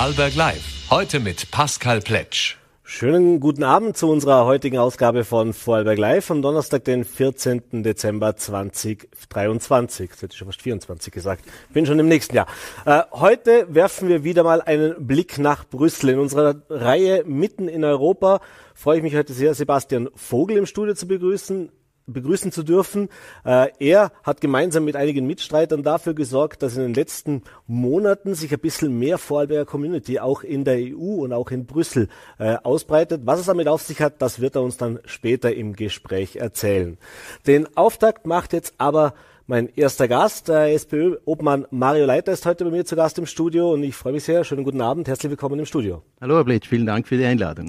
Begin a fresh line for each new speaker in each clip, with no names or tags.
Vorarlberg Live. Heute mit Pascal Pletsch.
Schönen guten Abend zu unserer heutigen Ausgabe von Vorarlberg Live am Donnerstag, den 14. Dezember 2023. Das hätte ich schon fast 24 gesagt. Bin schon im nächsten Jahr. Äh, heute werfen wir wieder mal einen Blick nach Brüssel. In unserer Reihe Mitten in Europa freue ich mich heute sehr, Sebastian Vogel im Studio zu begrüßen begrüßen zu dürfen. Äh, er hat gemeinsam mit einigen Mitstreitern dafür gesorgt, dass in den letzten Monaten sich ein bisschen mehr Vorarlberger Community auch in der EU und auch in Brüssel äh, ausbreitet. Was es damit auf sich hat, das wird er uns dann später im Gespräch erzählen. Den Auftakt macht jetzt aber mein erster Gast, der SPÖ-Obmann Mario Leiter ist heute bei mir zu Gast im Studio und ich freue mich sehr. Schönen guten Abend, herzlich willkommen im Studio.
Hallo Herr Blitz, vielen Dank für die Einladung.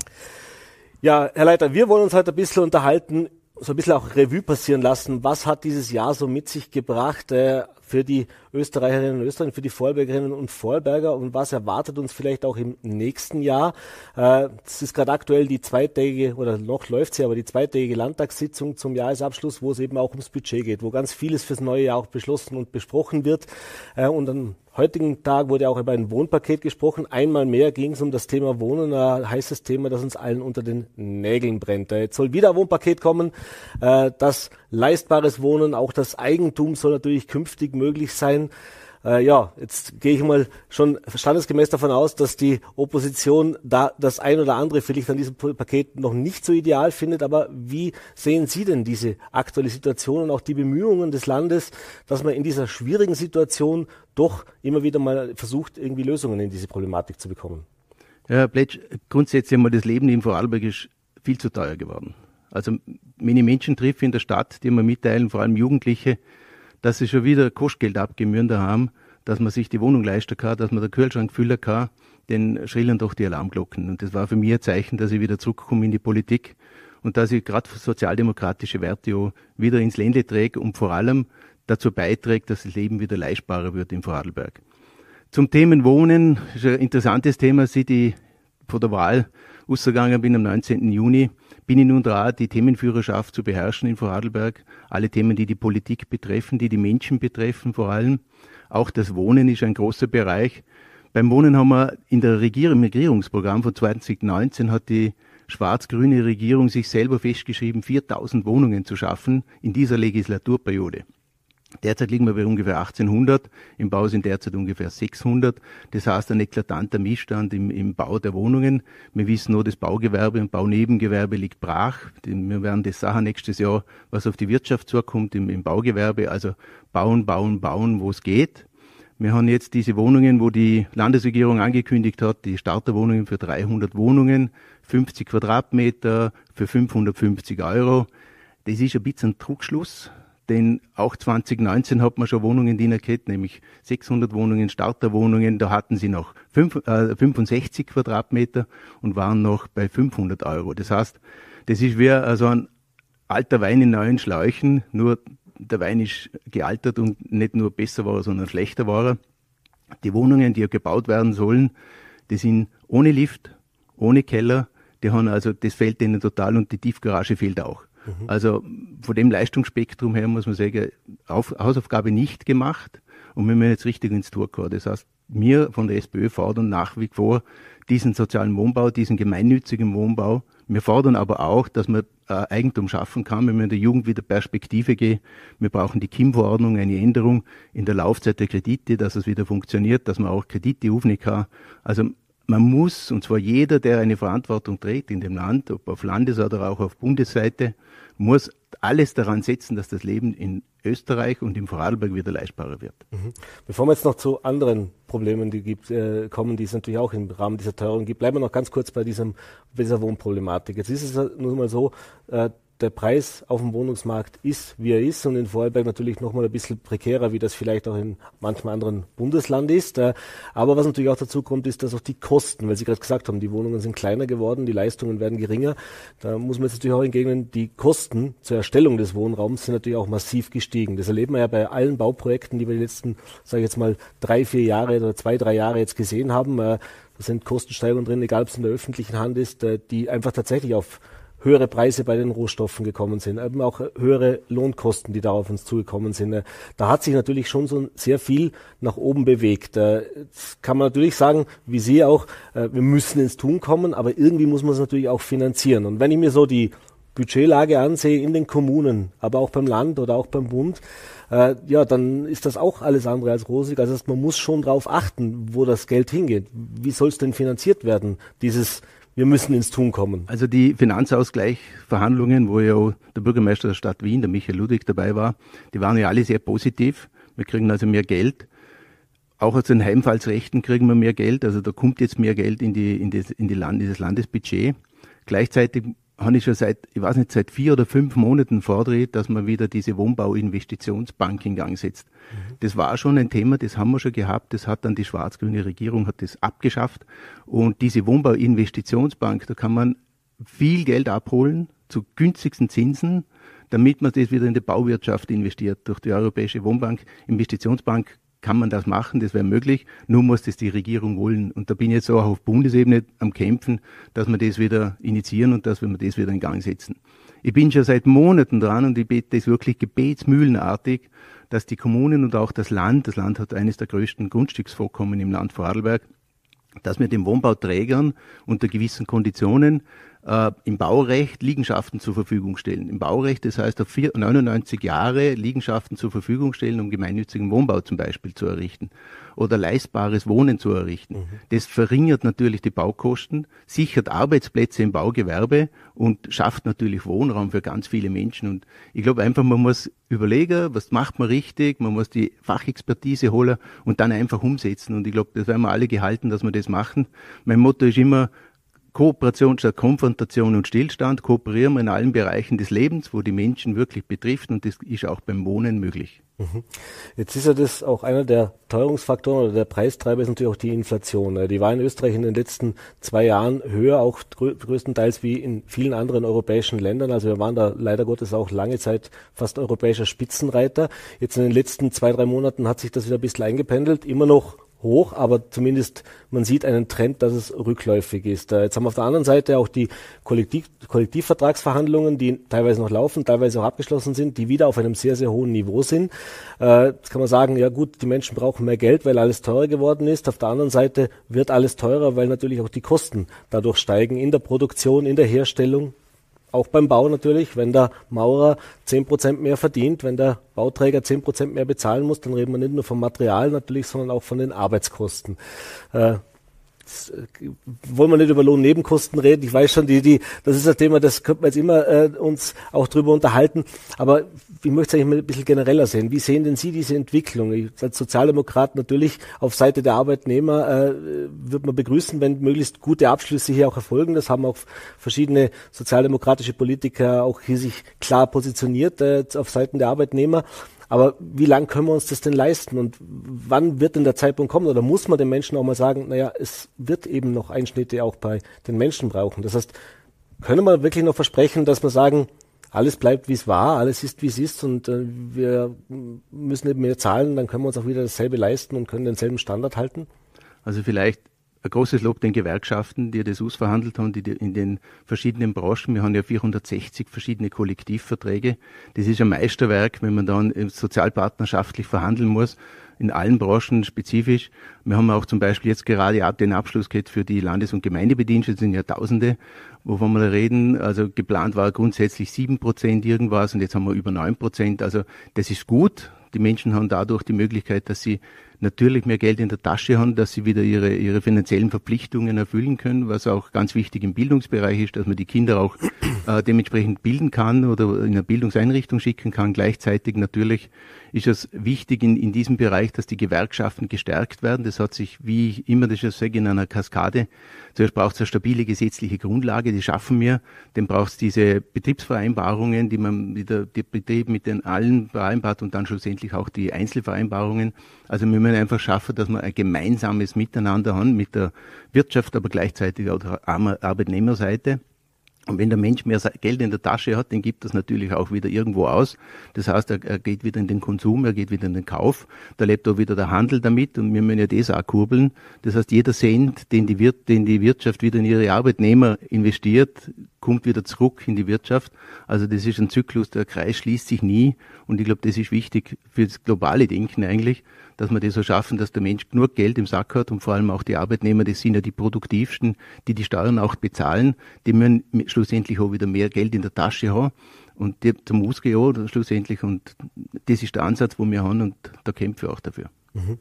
Ja, Herr Leiter, wir wollen uns heute ein bisschen unterhalten so ein bisschen auch Revue passieren lassen. Was hat dieses Jahr so mit sich gebracht äh, für die Österreicherinnen und Österreicher, für die Vorarlbergerinnen und Vorarlberger und was erwartet uns vielleicht auch im nächsten Jahr? Äh, es ist gerade aktuell die zweitägige, oder noch läuft sie, aber die zweitägige Landtagssitzung zum Jahresabschluss, wo es eben auch ums Budget geht, wo ganz vieles fürs neue Jahr auch beschlossen und besprochen wird. Äh, und dann heutigen Tag wurde auch über ein Wohnpaket gesprochen. Einmal mehr ging es um das Thema Wohnen, ein heißes Thema, das uns allen unter den Nägeln brennt. Jetzt soll wieder ein Wohnpaket kommen. Äh, das leistbares Wohnen, auch das Eigentum soll natürlich künftig möglich sein. Äh, ja, jetzt gehe ich mal schon standesgemäß davon aus, dass die Opposition da das ein oder andere vielleicht an diesem Paket noch nicht so ideal findet. Aber wie sehen Sie denn diese aktuelle Situation und auch die Bemühungen des Landes, dass man in dieser schwierigen Situation doch immer wieder mal versucht, irgendwie Lösungen in diese Problematik zu bekommen?
Ja, Herr Pletsch, grundsätzlich einmal das Leben in Vorarlberg ist viel zu teuer geworden. Also, wenn ich Menschen treffe in der Stadt, die mir mitteilen, vor allem Jugendliche, dass sie schon wieder Kostgeld abgemühen haben, dass man sich die Wohnung leisten kann, dass man den Kühlschrank füllen kann, dann schrillen doch die Alarmglocken. Und das war für mich ein Zeichen, dass ich wieder zurückkomme in die Politik und dass ich gerade sozialdemokratische Werte auch wieder ins Ländle träge und vor allem dazu beiträgt, dass das Leben wieder leistbarer wird in Vorarlberg. Zum Thema Wohnen ist ein interessantes Thema, seit ich vor der Wahl ausgegangen bin am 19. Juni bin ich nun dran, die Themenführerschaft zu beherrschen in Vorarlberg. Alle Themen, die die Politik betreffen, die die Menschen betreffen vor allem. Auch das Wohnen ist ein großer Bereich. Beim Wohnen haben wir in der Regierung, Regierungsprogramm von 2019 hat die schwarz-grüne Regierung sich selber festgeschrieben, 4000 Wohnungen zu schaffen in dieser Legislaturperiode. Derzeit liegen wir bei ungefähr 1800, im Bau sind derzeit ungefähr 600. Das heißt, ein eklatanter Missstand im, im Bau der Wohnungen. Wir wissen nur, das Baugewerbe und Baunebengewerbe liegt brach. Wir werden das Sachen nächstes Jahr, was auf die Wirtschaft zukommt, im, im Baugewerbe. Also bauen, bauen, bauen, wo es geht. Wir haben jetzt diese Wohnungen, wo die Landesregierung angekündigt hat, die Starterwohnungen für 300 Wohnungen, 50 Quadratmeter für 550 Euro. Das ist ein bisschen ein Trugschluss denn auch 2019 hat man schon Wohnungen, die gehabt, nämlich 600 Wohnungen, Starterwohnungen. Da hatten sie noch 5, äh, 65 Quadratmeter und waren noch bei 500 Euro. Das heißt, das ist wie also ein alter Wein in neuen Schläuchen, nur der Wein ist gealtert und nicht nur besser war, sondern schlechter war. Die Wohnungen, die gebaut werden sollen, die sind ohne Lift, ohne Keller, die haben also, das fehlt denen total und die Tiefgarage fehlt auch. Mhm. Also von dem Leistungsspektrum her muss man sagen, Auf, Hausaufgabe nicht gemacht und wir müssen jetzt richtig ins Tor kommen. Das heißt, wir von der SPÖ fordern nach wie vor diesen sozialen Wohnbau, diesen gemeinnützigen Wohnbau. Wir fordern aber auch, dass man äh, Eigentum schaffen kann. Wir müssen der Jugend wieder Perspektive geben. Wir brauchen die KIM-Verordnung, eine Änderung in der Laufzeit der Kredite, dass es wieder funktioniert, dass man auch Kredite aufnehmen kann. Also man muss, und zwar jeder, der eine Verantwortung trägt in dem Land, ob auf Landes- oder auch auf Bundesseite, muss alles daran setzen, dass das Leben in Österreich und im Vorarlberg wieder leistbarer wird.
Mhm. Bevor wir jetzt noch zu anderen Problemen, die gibt, äh, kommen, die es natürlich auch im Rahmen dieser Teuerung gibt, bleiben wir noch ganz kurz bei, diesem, bei dieser Wohnproblematik. Jetzt ist es nur mal so, äh, der Preis auf dem Wohnungsmarkt ist, wie er ist und in Vorarlberg natürlich nochmal ein bisschen prekärer, wie das vielleicht auch in manchem anderen Bundesland ist. Aber was natürlich auch dazu kommt, ist, dass auch die Kosten, weil Sie gerade gesagt haben, die Wohnungen sind kleiner geworden, die Leistungen werden geringer. Da muss man jetzt natürlich auch entgegnen, die Kosten zur Erstellung des Wohnraums sind natürlich auch massiv gestiegen. Das erleben wir ja bei allen Bauprojekten, die wir die letzten, sage ich jetzt mal, drei, vier Jahre oder zwei, drei Jahre jetzt gesehen haben. Da sind Kostensteigerungen drin, egal ob es in der öffentlichen Hand ist, äh, die einfach tatsächlich auf höhere Preise bei den Rohstoffen gekommen sind, eben auch höhere Lohnkosten, die da auf uns zugekommen sind. Da hat sich natürlich schon so sehr viel nach oben bewegt. Jetzt kann man natürlich sagen, wie Sie auch, wir müssen ins Tun kommen, aber irgendwie muss man es natürlich auch finanzieren. Und wenn ich mir so die Budgetlage ansehe in den Kommunen, aber auch beim Land oder auch beim Bund, äh, ja, dann ist das auch alles andere als rosig. Also man muss schon darauf achten, wo das Geld hingeht. Wie soll es denn finanziert werden, dieses wir müssen ins Tun kommen.
Also die Finanzausgleichverhandlungen, wo ja der Bürgermeister der Stadt Wien, der Michael Ludwig, dabei war, die waren ja alle sehr positiv. Wir kriegen also mehr Geld. Auch aus den Heimfallsrechten kriegen wir mehr Geld. Also da kommt jetzt mehr Geld in, die, in, das, in die Land, dieses Landesbudget. Gleichzeitig habe ich schon seit, ich weiß nicht, seit vier oder fünf Monaten vordreht, dass man wieder diese Wohnbauinvestitionsbank in Gang setzt. Mhm. Das war schon ein Thema, das haben wir schon gehabt, das hat dann die schwarz-grüne Regierung hat das abgeschafft. Und diese Wohnbauinvestitionsbank, da kann man viel Geld abholen zu günstigsten Zinsen, damit man das wieder in die Bauwirtschaft investiert. Durch die Europäische Wohnbank, Investitionsbank kann man das machen, das wäre möglich, nur muss das die Regierung wollen. Und da bin ich jetzt auch auf Bundesebene am Kämpfen, dass wir das wieder initiieren und dass wir das wieder in Gang setzen. Ich bin schon seit Monaten dran und ich bete das wirklich gebetsmühlenartig, dass die Kommunen und auch das Land, das Land hat eines der größten Grundstücksvorkommen im Land Vorarlberg, dass wir den Wohnbauträgern unter gewissen Konditionen äh, im Baurecht Liegenschaften zur Verfügung stellen. Im Baurecht, das heißt auf 99 Jahre Liegenschaften zur Verfügung stellen, um gemeinnützigen Wohnbau zum Beispiel zu errichten oder leistbares Wohnen zu errichten. Mhm. Das verringert natürlich die Baukosten, sichert Arbeitsplätze im Baugewerbe und schafft natürlich Wohnraum für ganz viele Menschen. Und ich glaube einfach, man muss überlegen, was macht man richtig, man muss die Fachexpertise holen und dann einfach umsetzen. Und ich glaube, das werden wir alle gehalten, dass wir das machen. Mein Motto ist immer, Kooperation statt Konfrontation und Stillstand, kooperieren wir in allen Bereichen des Lebens, wo die Menschen wirklich betrifft und das ist auch beim Wohnen möglich. Mhm.
Jetzt ist ja das auch einer der Teuerungsfaktoren oder der Preistreiber ist natürlich auch die Inflation. Die war in Österreich in den letzten zwei Jahren höher, auch größtenteils wie in vielen anderen europäischen Ländern. Also wir waren da leider Gottes auch lange Zeit fast europäischer Spitzenreiter. Jetzt in den letzten zwei, drei Monaten hat sich das wieder ein bisschen eingependelt. Immer noch hoch, aber zumindest man sieht einen Trend, dass es rückläufig ist. Äh, jetzt haben wir auf der anderen Seite auch die Kollektiv Kollektivvertragsverhandlungen, die teilweise noch laufen, teilweise auch abgeschlossen sind, die wieder auf einem sehr, sehr hohen Niveau sind. Äh, jetzt kann man sagen, ja gut, die Menschen brauchen mehr Geld, weil alles teurer geworden ist. Auf der anderen Seite wird alles teurer, weil natürlich auch die Kosten dadurch steigen in der Produktion, in der Herstellung, auch beim Bau natürlich, wenn der Maurer zehn Prozent mehr verdient, wenn der Bauträger zehn Prozent mehr bezahlen muss, dann reden wir nicht nur vom Material natürlich, sondern auch von den Arbeitskosten. Äh, äh, wollen wir nicht über Lohnnebenkosten reden. Ich weiß schon, die, die, das ist ein Thema, das könnte man jetzt immer äh, uns auch drüber unterhalten. Aber ich möchte es eigentlich mal ein bisschen genereller sehen. Wie sehen denn Sie diese Entwicklung? Ich, als Sozialdemokrat natürlich auf Seite der Arbeitnehmer äh, würde man begrüßen, wenn möglichst gute Abschlüsse hier auch erfolgen. Das haben auch verschiedene sozialdemokratische Politiker auch hier sich klar positioniert äh, auf Seiten der Arbeitnehmer. Aber wie lange können wir uns das denn leisten und wann wird denn der Zeitpunkt kommen? Oder muss man den Menschen auch mal sagen, naja, es wird eben noch Einschnitte auch bei den Menschen brauchen. Das heißt, können wir wirklich noch versprechen, dass wir sagen, alles bleibt wie es war, alles ist wie es ist und äh, wir müssen eben mehr zahlen, dann können wir uns auch wieder dasselbe leisten und können denselben Standard halten?
Also vielleicht ein großes Lob den Gewerkschaften, die das ausverhandelt haben, die in den verschiedenen Branchen. Wir haben ja 460 verschiedene Kollektivverträge. Das ist ein Meisterwerk, wenn man dann sozialpartnerschaftlich verhandeln muss, in allen Branchen spezifisch. Wir haben auch zum Beispiel jetzt gerade den Abschluss gehabt für die Landes- und Gemeindebediensteten, sind ja Tausende, wovon wir reden. Also geplant war grundsätzlich sieben Prozent irgendwas und jetzt haben wir über neun Prozent. Also das ist gut. Die Menschen haben dadurch die Möglichkeit, dass sie natürlich mehr Geld in der Tasche haben, dass sie wieder ihre, ihre finanziellen Verpflichtungen erfüllen können, was auch ganz wichtig im Bildungsbereich ist, dass man die Kinder auch äh, dementsprechend bilden kann oder in eine Bildungseinrichtung schicken kann. Gleichzeitig natürlich ist es wichtig in, in diesem Bereich, dass die Gewerkschaften gestärkt werden. Das hat sich, wie ich immer das schon sage, in einer Kaskade. Zuerst braucht es eine stabile gesetzliche Grundlage, die schaffen wir. Dann braucht es diese Betriebsvereinbarungen, die man mit der, der Betrieb mit den allen vereinbart und dann schlussendlich auch die Einzelvereinbarungen. Also wir müssen einfach schaffen, dass wir ein gemeinsames Miteinander haben mit der Wirtschaft, aber gleichzeitig auch der Arbeitnehmerseite. Und wenn der Mensch mehr Geld in der Tasche hat, dann gibt das natürlich auch wieder irgendwo aus. Das heißt, er, er, geht wieder in den Konsum, er geht wieder in den Kauf. Da lebt auch wieder der Handel damit und wir müssen ja das auch kurbeln. Das heißt, jeder Cent, den die, Wir den die Wirtschaft wieder in ihre Arbeitnehmer investiert, kommt wieder zurück in die Wirtschaft. Also das ist ein Zyklus, der Kreis schließt sich nie. Und ich glaube, das ist wichtig für das globale Denken eigentlich, dass wir das so schaffen, dass der Mensch genug Geld im Sack hat und vor allem auch die Arbeitnehmer, das sind ja die produktivsten, die die Steuern auch bezahlen, die müssen schlussendlich auch wieder mehr Geld in der Tasche haben. Und die zum Ausgehen schlussendlich. Und das ist der Ansatz, wo wir haben und da kämpfen wir auch dafür. Mhm.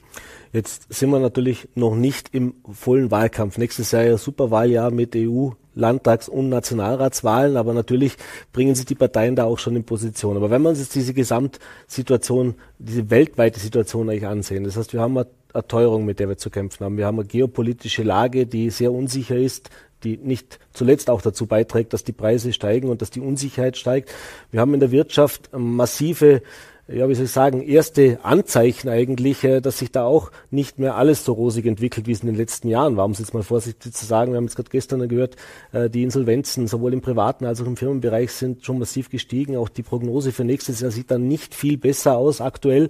Jetzt sind wir natürlich noch nicht im vollen Wahlkampf. Nächstes Jahr ja Superwahljahr mit EU, Landtags- und Nationalratswahlen, aber natürlich bringen sich die Parteien da auch schon in Position. Aber wenn uns jetzt diese Gesamtsituation, diese weltweite Situation eigentlich ansehen, das heißt, wir haben eine Teuerung, mit der wir zu kämpfen haben. Wir haben eine geopolitische Lage, die sehr unsicher ist, die nicht zuletzt auch dazu beiträgt, dass die Preise steigen und dass die Unsicherheit steigt. Wir haben in der Wirtschaft massive ja, wie soll ich sagen, erste Anzeichen eigentlich, äh, dass sich da auch nicht mehr alles so rosig entwickelt, wie es in den letzten Jahren war. Um es jetzt mal vorsichtig zu sagen, wir haben jetzt gerade gestern gehört, äh, die Insolvenzen sowohl im privaten als auch im Firmenbereich sind schon massiv gestiegen. Auch die Prognose für nächstes Jahr sieht dann nicht viel besser aus aktuell.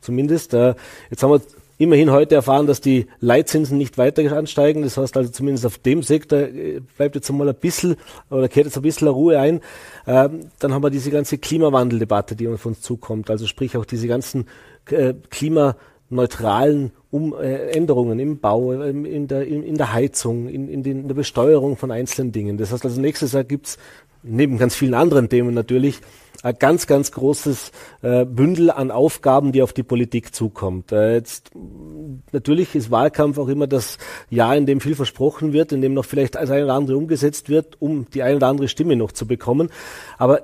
Zumindest. Äh, jetzt haben wir immerhin heute erfahren, dass die Leitzinsen nicht weiter ansteigen. Das heißt also zumindest auf dem Sektor äh, bleibt jetzt einmal ein bisschen oder kehrt jetzt ein bisschen Ruhe ein. Ähm, dann haben wir diese ganze Klimawandeldebatte, die auf uns zukommt. Also sprich auch diese ganzen äh, klimaneutralen um, äh, Änderungen im Bau, ähm, in, der, in, der Heizung, in, in, den, in der Besteuerung von einzelnen Dingen. Das heißt also nächstes Jahr gibt's neben ganz vielen anderen Themen natürlich ein ganz, ganz großes äh, Bündel an Aufgaben, die auf die Politik zukommt. Äh, jetzt, natürlich ist Wahlkampf auch immer das Jahr, in dem viel versprochen wird, in dem noch vielleicht das eine oder andere umgesetzt wird, um die eine oder andere Stimme noch zu bekommen. Aber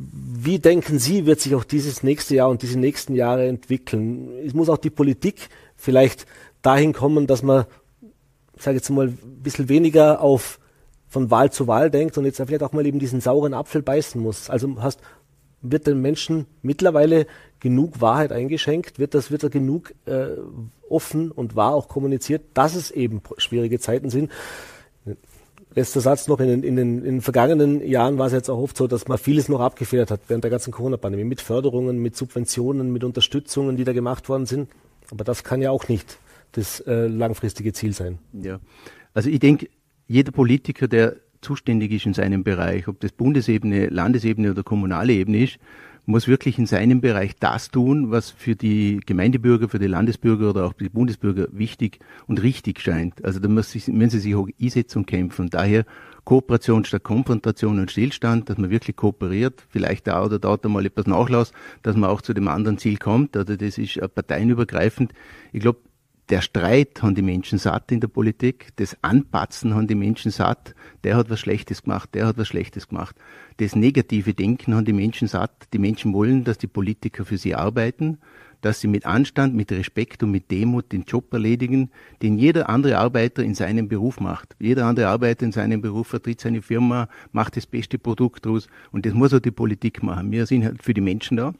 wie denken Sie, wird sich auch dieses nächste Jahr und diese nächsten Jahre entwickeln? Es muss auch die Politik vielleicht dahin kommen, dass man, ich sage jetzt mal, ein bisschen weniger auf von Wahl zu Wahl denkt und jetzt vielleicht auch mal eben diesen sauren Apfel beißen muss. Also hast, wird den Menschen mittlerweile genug Wahrheit eingeschenkt? Wird das, wird da genug äh, offen und wahr auch kommuniziert, dass es eben schwierige Zeiten sind? Letzter Satz noch, in den, in, den, in den vergangenen Jahren war es jetzt auch oft so, dass man vieles noch abgefedert hat während der ganzen Corona-Pandemie mit Förderungen, mit Subventionen, mit Unterstützungen, die da gemacht worden sind. Aber das kann ja auch nicht das äh, langfristige Ziel sein.
Ja, also ich denke, jeder Politiker, der zuständig ist in seinem Bereich, ob das Bundesebene, Landesebene oder kommunale Ebene ist, muss wirklich in seinem Bereich das tun, was für die Gemeindebürger, für die Landesbürger oder auch die Bundesbürger wichtig und richtig scheint. Also da müssen sie sich auch einsetzen und kämpfen. Daher Kooperation statt Konfrontation und Stillstand, dass man wirklich kooperiert, vielleicht da oder dort einmal etwas nachlässt, dass man auch zu dem anderen Ziel kommt. Also das ist parteienübergreifend. Ich glaube, der Streit haben die Menschen satt in der Politik, das Anpatzen haben die Menschen satt, der hat was Schlechtes gemacht, der hat was Schlechtes gemacht. Das negative Denken haben die Menschen satt. Die Menschen wollen, dass die Politiker für sie arbeiten, dass sie mit Anstand, mit Respekt und mit Demut den Job erledigen, den jeder andere Arbeiter in seinem Beruf macht. Jeder andere Arbeiter in seinem Beruf vertritt seine Firma, macht das beste Produkt draus und das muss auch die Politik machen. Wir sind halt für die Menschen da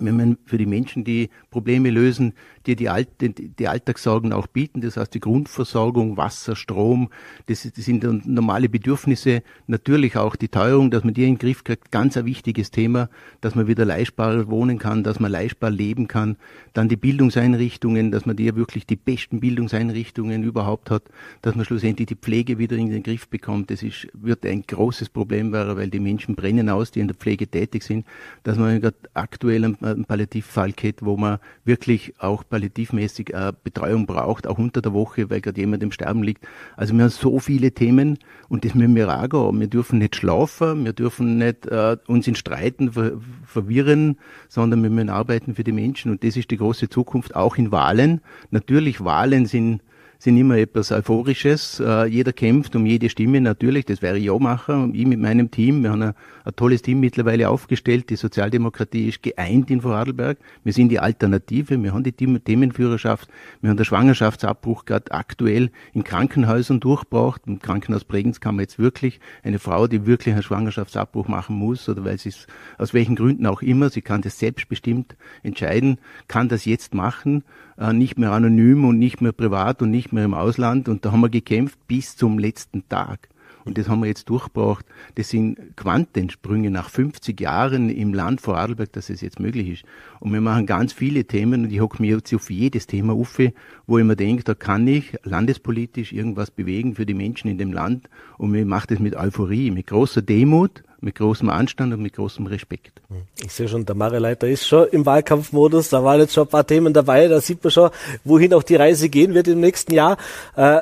wenn man für die Menschen die Probleme lösen, die die, Alt, die Alltagssorgen auch bieten, das heißt die Grundversorgung, Wasser, Strom, das, das sind normale Bedürfnisse, natürlich auch die Teuerung, dass man die in den Griff kriegt, ganz ein wichtiges Thema, dass man wieder leistbar wohnen kann, dass man leistbar leben kann, dann die Bildungseinrichtungen, dass man die wirklich die besten Bildungseinrichtungen überhaupt hat, dass man schlussendlich die Pflege wieder in den Griff bekommt, das ist, wird ein großes Problem werden, weil die Menschen brennen aus, die in der Pflege tätig sind, dass man aktuell einen Palliativfall geht, wo man wirklich auch palliativmäßig äh, Betreuung braucht, auch unter der Woche, weil gerade jemand im Sterben liegt. Also wir haben so viele Themen und das auch gehen. Wir dürfen nicht schlafen, wir dürfen nicht äh, uns in Streiten ver verwirren, sondern wir müssen arbeiten für die Menschen und das ist die große Zukunft, auch in Wahlen. Natürlich, Wahlen sind sind immer etwas Euphorisches. Äh, jeder kämpft um jede Stimme, natürlich, das wäre ich auch machen, ich mit meinem Team. Wir haben ein, ein, tolles Team mittlerweile aufgestellt. Die Sozialdemokratie ist geeint in Vorarlberg. Wir sind die Alternative, wir haben die Themenführerschaft, wir haben den Schwangerschaftsabbruch gerade aktuell in Krankenhäusern durchgebracht. Im Krankenhaus Bregenz kann man jetzt wirklich eine Frau, die wirklich einen Schwangerschaftsabbruch machen muss oder weil sie es aus welchen Gründen auch immer, sie kann das selbstbestimmt entscheiden, kann das jetzt machen äh, nicht mehr anonym und nicht mehr privat und nicht mehr im Ausland. Und da haben wir gekämpft bis zum letzten Tag. und das haben wir jetzt durchgebracht. Das sind Quantensprünge nach 50 Jahren im Land Vorarlberg, dass es jetzt möglich ist. Und wir machen ganz viele Themen und ich hocke mir jetzt auf jedes Thema auf, wo ich mir denke, da kann ich landespolitisch irgendwas bewegen für die Menschen in dem Land und wir machen das mit Euphorie, mit großer Demut mit großem Anstand und mit großem Respekt.
Ich sehe schon, der Mareleiter ist schon im Wahlkampfmodus, da waren jetzt schon ein paar Themen dabei, da sieht man schon, wohin auch die Reise gehen wird im nächsten Jahr. Äh,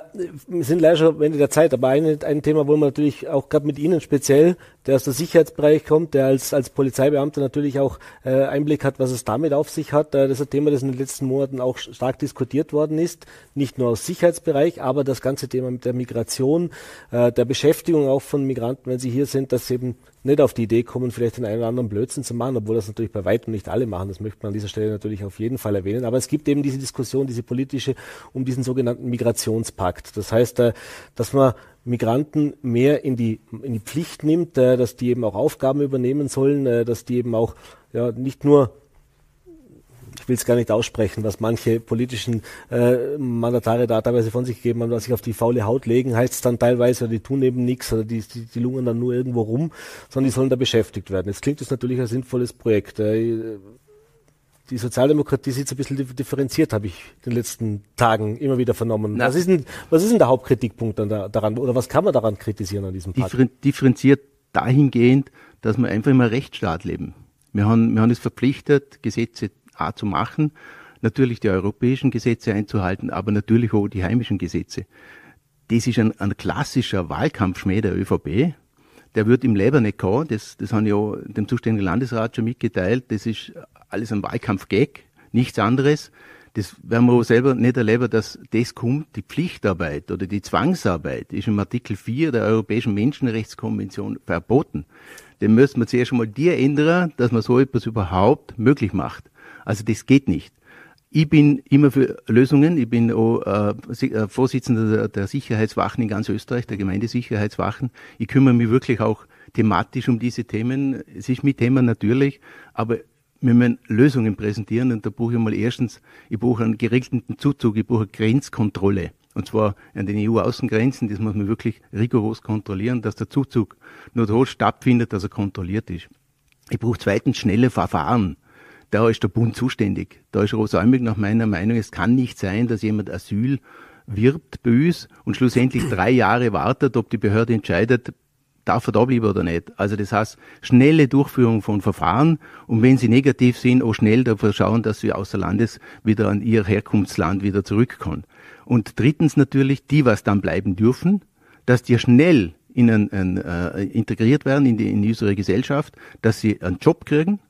wir sind leider schon am Ende der Zeit, aber ein, ein Thema wollen wir natürlich auch gerade mit Ihnen speziell, der aus der Sicherheitsbereich kommt, der als, als Polizeibeamter natürlich auch äh, Einblick hat, was es damit auf sich hat. Äh, das ist ein Thema, das in den letzten Monaten auch stark diskutiert worden ist, nicht nur aus Sicherheitsbereich, aber das ganze Thema mit der Migration, äh, der Beschäftigung auch von Migranten, wenn sie hier sind, dass eben nicht auf die Idee kommen, vielleicht den einen oder anderen Blödsinn zu machen, obwohl das natürlich bei weitem nicht alle machen. Das möchte man an dieser Stelle natürlich auf jeden Fall erwähnen. Aber es gibt eben diese Diskussion, diese politische um diesen sogenannten Migrationspakt. Das heißt, äh, dass man Migranten mehr in die, in die Pflicht nimmt, äh, dass die eben auch Aufgaben übernehmen sollen, äh, dass die eben auch ja, nicht nur ich will es gar nicht aussprechen, was manche politischen äh, Mandatare da teilweise von sich gegeben haben, dass sich auf die faule Haut legen, heißt es dann teilweise, die tun eben nichts oder die, die, die lungern dann nur irgendwo rum, sondern die sollen da beschäftigt werden. Jetzt klingt das natürlich ein sinnvolles Projekt. Äh, die Sozialdemokratie sieht ein bisschen differenziert, habe ich in den letzten Tagen immer wieder vernommen. Was ist, denn, was ist denn der Hauptkritikpunkt da, daran oder was kann man daran kritisieren an diesem
Pakt? Differenziert dahingehend, dass wir einfach im Rechtsstaat leben. Wir haben, wir haben es verpflichtet, Gesetze A zu machen, natürlich die europäischen Gesetze einzuhalten, aber natürlich auch die heimischen Gesetze. Das ist ein, ein klassischer Wahlkampfschmäh der ÖVP. Der wird im Leben nicht kommen. Das, das haben ja dem zuständigen Landesrat schon mitgeteilt. Das ist alles ein Wahlkampf-Gag, nichts anderes. Das werden wir auch selber nicht erleben, dass das kommt. Die Pflichtarbeit oder die Zwangsarbeit ist im Artikel 4 der Europäischen Menschenrechtskonvention verboten. Den müssen wir zuerst einmal die ändern, dass man so etwas überhaupt möglich macht. Also das geht nicht. Ich bin immer für Lösungen. Ich bin auch äh, äh Vorsitzender der Sicherheitswachen in ganz Österreich, der Gemeindesicherheitswachen. Ich kümmere mich wirklich auch thematisch um diese Themen. Es ist mit Thema natürlich, aber wir müssen Lösungen präsentieren und da brauche ich mal erstens, ich brauche einen geregelten Zuzug, ich brauche Grenzkontrolle. Und zwar an den EU-Außengrenzen, das muss man wirklich rigoros kontrollieren, dass der Zuzug nur dort stattfindet, dass er kontrolliert ist. Ich brauche zweitens schnelle Verfahren da ist der Bund zuständig. Da ist Rosalmig nach meiner Meinung, es kann nicht sein, dass jemand Asyl wirbt uns und schlussendlich drei Jahre wartet, ob die Behörde entscheidet, darf er da bleiben oder nicht. Also das heißt, schnelle Durchführung von Verfahren und wenn sie negativ sind, auch schnell dafür schauen, dass sie außer Landes wieder an ihr Herkunftsland wieder zurückkommen. Und drittens natürlich, die, was dann bleiben dürfen, dass die schnell in ein, ein, äh, integriert werden in, die, in unsere Gesellschaft, dass sie einen Job kriegen,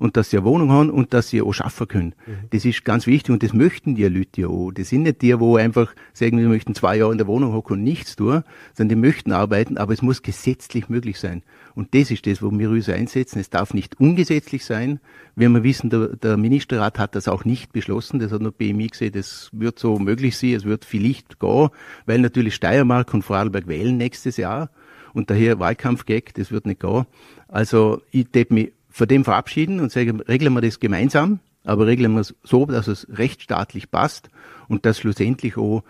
und dass sie eine Wohnung haben und dass sie auch schaffen können. Mhm. Das ist ganz wichtig und das möchten die Leute ja auch. Das sind nicht die, wo einfach sagen, wir möchten zwei Jahre in der Wohnung hocken und nichts tun, sondern die möchten arbeiten, aber es muss gesetzlich möglich sein. Und das ist das, wo wir uns einsetzen. Es darf nicht ungesetzlich sein. Wenn wir wissen, der, der Ministerrat hat das auch nicht beschlossen, das hat nur BMI gesehen, das wird so möglich sein, es wird vielleicht gehen, weil natürlich Steiermark und Vorarlberg wählen nächstes Jahr und daher Wahlkampf-Gag, das wird nicht gehen. Also ich tät mich von dem verabschieden und sagen, regeln wir das gemeinsam, aber regeln wir es so, dass es rechtsstaatlich passt und dass schlussendlich auch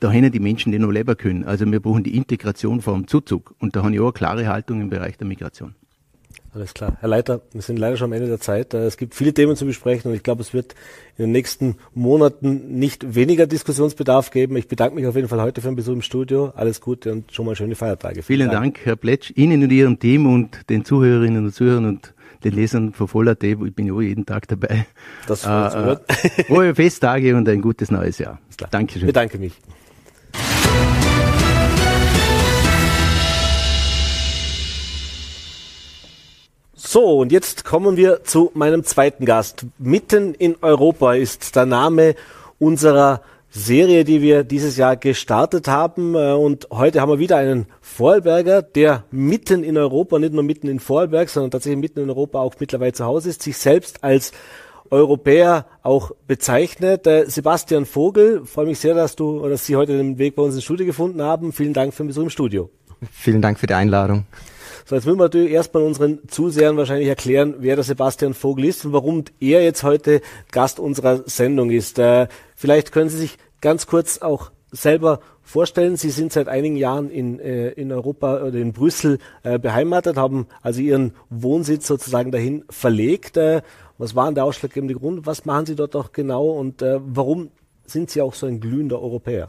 dahin die Menschen, die noch leben können. Also wir brauchen die Integration vom Zuzug und da habe ich auch eine klare Haltung im Bereich der Migration.
Alles klar. Herr Leiter, wir sind leider schon am Ende der Zeit. Äh, es gibt viele Themen zu besprechen und ich glaube, es wird in den nächsten Monaten nicht weniger Diskussionsbedarf geben. Ich bedanke mich auf jeden Fall heute für den Besuch im Studio. Alles Gute und schon mal schöne Feiertage.
Vielen, Vielen Dank. Dank, Herr Pletsch, Ihnen und Ihrem Team und den Zuhörerinnen und Zuhörern und den Lesern von Voller.at. Ich bin ja auch jeden Tag dabei.
Das äh,
äh, Frohe Festtage und ein gutes neues Jahr.
Dankeschön. Ich bedanke mich. So, und jetzt kommen wir zu meinem zweiten Gast. Mitten in Europa ist der Name unserer Serie, die wir dieses Jahr gestartet haben. Äh, und heute haben wir wieder einen Vorarlberger, der mitten in Europa, nicht nur mitten in Vorarlberg, sondern tatsächlich mitten in Europa auch mittlerweile zu Hause ist, sich selbst als Europäer auch bezeichnet. Äh, Sebastian Vogel, freue mich sehr, dass du oder dass Sie heute den Weg bei uns ins Studio gefunden haben. Vielen Dank für den Besuch im Studio.
Vielen Dank für die Einladung.
So, jetzt müssen wir natürlich erstmal unseren Zusehern wahrscheinlich erklären, wer der Sebastian Vogel ist und warum er jetzt heute Gast unserer Sendung ist. Äh, vielleicht können Sie sich ganz kurz auch selber vorstellen? Sie sind seit einigen Jahren in, äh, in Europa oder in Brüssel äh, beheimatet, haben also Ihren Wohnsitz sozusagen dahin verlegt. Äh, was war denn der ausschlaggebende Grund? Was machen Sie dort auch genau und äh, warum sind Sie auch so ein glühender Europäer?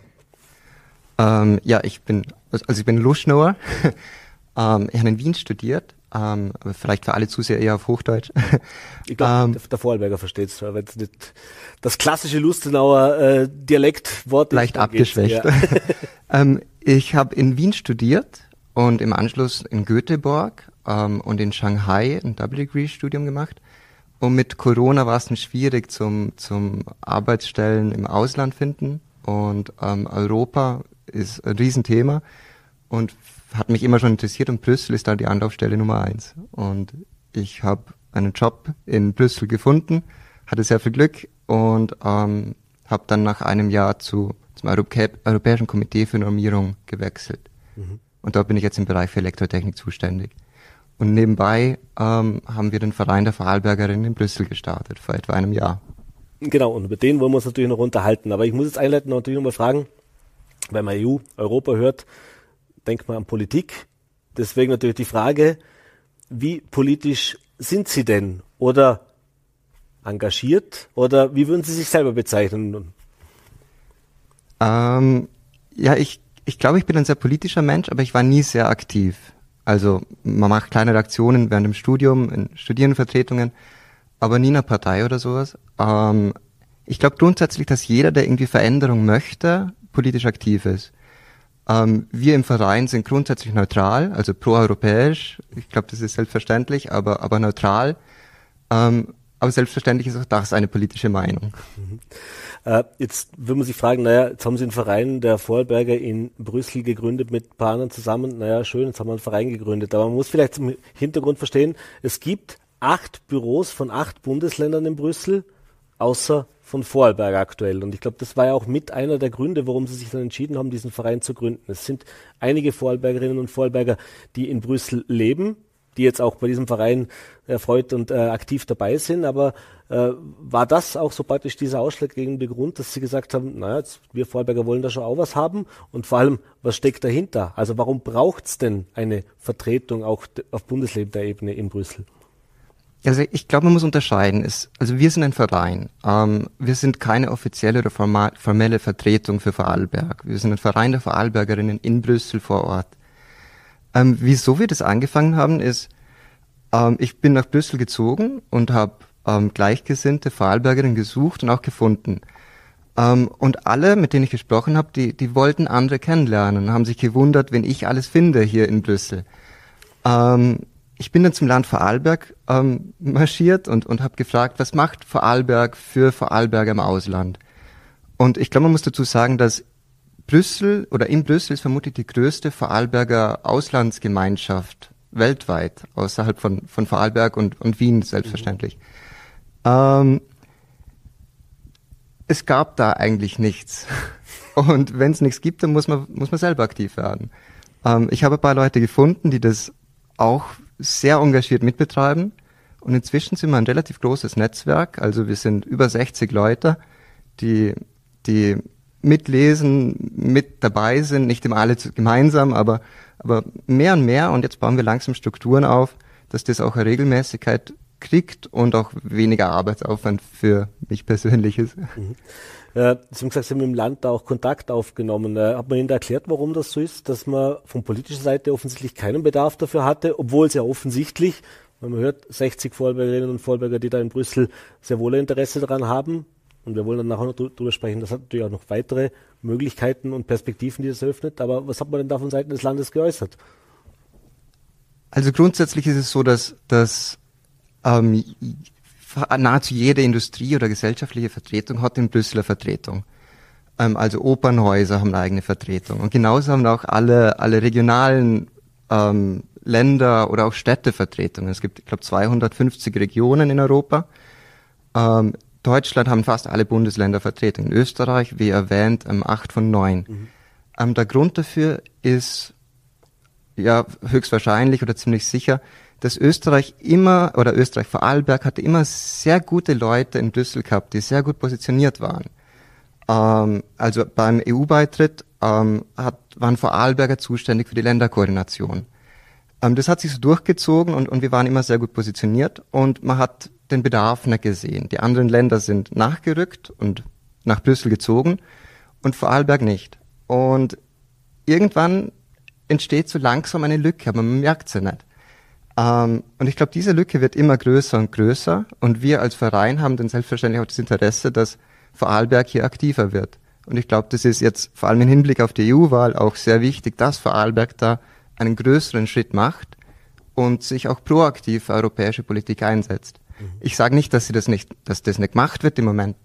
Ähm, ja, ich bin, also ich bin Luschnauer. ähm, ich habe in Wien studiert, ähm, aber vielleicht für alle Zuseher eher auf Hochdeutsch.
ich glaube, ähm, der, der Vorarlberger versteht es, weil es nicht das klassische Lustenauer äh, Dialektwort
Leicht abgeschwächt. Ja. ähm, ich habe in Wien studiert und im Anschluss in Göteborg ähm, und in Shanghai ein Double Degree Studium gemacht. Und mit Corona war es dann schwierig zum, zum Arbeitsstellen im Ausland finden. Und ähm, Europa ist ein Riesenthema und hat mich immer schon interessiert und Brüssel ist da die Anlaufstelle Nummer eins. Und ich habe einen Job in Brüssel gefunden, hatte sehr viel Glück und ähm, habe dann nach einem Jahr zu, zum Europä Europäischen Komitee für Normierung gewechselt. Mhm. Und dort bin ich jetzt im Bereich für Elektrotechnik zuständig. Und nebenbei ähm, haben wir den Verein der Vorarlbergerinnen in Brüssel gestartet, vor etwa einem Jahr.
Genau, und über den wollen wir uns natürlich noch unterhalten. Aber ich muss jetzt einleiten natürlich noch mal fragen, wenn man EU, Europa hört, denkt man an Politik. Deswegen natürlich die Frage, wie politisch sind Sie denn? Oder engagiert? Oder wie würden Sie sich selber bezeichnen?
Ähm, ja, ich, ich glaube, ich bin ein sehr politischer Mensch, aber ich war nie sehr aktiv. Also man macht kleine Aktionen während dem Studium, in Studierendenvertretungen, aber nie in einer Partei oder sowas. Ähm, ich glaube grundsätzlich, dass jeder, der irgendwie Veränderung möchte, politisch aktiv ist. Ähm, wir im Verein sind grundsätzlich neutral, also proeuropäisch. Ich glaube, das ist selbstverständlich, aber, aber neutral. Ähm, aber selbstverständlich ist auch das eine politische Meinung.
Mhm. Äh, jetzt würde man sich fragen, naja, jetzt haben Sie einen Verein der Vorarlberger in Brüssel gegründet mit ein paar anderen zusammen. Naja, schön, jetzt haben wir einen Verein gegründet. Aber man muss vielleicht zum Hintergrund verstehen, es gibt acht Büros von acht Bundesländern in Brüssel, außer von Vorarlberg aktuell. Und ich glaube, das war ja auch mit einer der Gründe, warum sie sich dann entschieden haben, diesen Verein zu gründen. Es sind einige Vorarlbergerinnen und Vorarlberger, die in Brüssel leben, die jetzt auch bei diesem Verein erfreut und äh, aktiv dabei sind. Aber äh, war das auch so praktisch dieser ausschlaggebende Grund, dass Sie gesagt haben, naja, jetzt, wir Vorarlberger wollen da schon auch was haben und vor allem, was steckt dahinter? Also warum braucht es denn eine Vertretung auch auf Bundeslebensebene in Brüssel?
Also ich glaube, man muss unterscheiden. Es, also wir sind ein Verein. Ähm, wir sind keine offizielle oder formelle Vertretung für Vorarlberg. Wir sind ein Verein der Vorarlbergerinnen in Brüssel vor Ort. Ähm, wieso wir das angefangen haben, ist, ähm, ich bin nach Brüssel gezogen und habe ähm, gleichgesinnte Vorarlbergerinnen gesucht und auch gefunden. Ähm, und alle, mit denen ich gesprochen habe, die, die wollten andere kennenlernen, haben sich gewundert, wenn ich alles finde hier in Brüssel. Ähm, ich bin dann zum Land Vorarlberg ähm, marschiert und, und habe gefragt, was macht Vorarlberg für Vorarlberger im Ausland? Und ich glaube, man muss dazu sagen, dass Brüssel oder in Brüssel ist vermutlich die größte Vorarlberger Auslandsgemeinschaft weltweit, außerhalb von, von Vorarlberg und, und Wien selbstverständlich. Mhm. Ähm, es gab da eigentlich nichts. Und wenn es nichts gibt, dann muss man, muss man selber aktiv werden. Ähm, ich habe ein paar Leute gefunden, die das auch sehr engagiert mitbetreiben. Und inzwischen sind wir ein relativ großes Netzwerk. Also wir sind über 60 Leute, die, die mitlesen, mit dabei sind, nicht immer alle gemeinsam, aber, aber mehr und mehr. Und jetzt bauen wir langsam Strukturen auf, dass das auch eine Regelmäßigkeit kriegt und auch weniger Arbeitsaufwand für mich persönlich ist. Mhm.
Äh, gesagt, Sie haben im Land da auch Kontakt aufgenommen. Äh, hat man Ihnen da erklärt, warum das so ist, dass man von politischer Seite offensichtlich keinen Bedarf dafür hatte, obwohl es ja offensichtlich, wenn man hört, 60 Vorarlbergerinnen und Vorarlberger, die da in Brüssel sehr wohl Interesse daran haben. Und wir wollen dann nachher noch drüber sprechen. Das hat natürlich auch noch weitere Möglichkeiten und Perspektiven, die das eröffnet. Aber was hat man denn da von Seiten des Landes geäußert?
Also grundsätzlich ist es so, dass, dass ähm, nahezu jede Industrie oder gesellschaftliche Vertretung hat in Brüsseler Vertretung. Ähm, also Opernhäuser haben eine eigene Vertretung. Und genauso haben auch alle, alle regionalen ähm, Länder oder auch Städte Vertretungen. Es gibt, ich glaube, 250 Regionen in Europa. Ähm, Deutschland haben fast alle Bundesländer Vertretungen. Österreich, wie erwähnt, ähm, acht von neun. Mhm. Ähm, der Grund dafür ist ja höchstwahrscheinlich oder ziemlich sicher, dass Österreich immer, oder Österreich Vorarlberg hatte immer sehr gute Leute in Brüssel gehabt, die sehr gut positioniert waren. Ähm, also beim EU-Beitritt ähm, hat, waren Vorarlberger zuständig für die Länderkoordination. Ähm, das hat sich so durchgezogen und, und wir waren immer sehr gut positioniert und man hat den Bedarf nicht gesehen. Die anderen Länder sind nachgerückt und nach Brüssel gezogen und Vorarlberg nicht. Und irgendwann entsteht so langsam eine Lücke, aber man merkt sie nicht. Ähm, und ich glaube, diese Lücke wird immer größer und größer und wir als Verein haben dann selbstverständlich auch das Interesse, dass Vorarlberg hier aktiver wird. Und ich glaube, das ist jetzt vor allem im Hinblick auf die EU-Wahl auch sehr wichtig, dass Vorarlberg da einen größeren Schritt macht und sich auch proaktiv für europäische Politik einsetzt. Mhm. Ich sage nicht, dass sie das nicht, dass das nicht gemacht wird im Moment,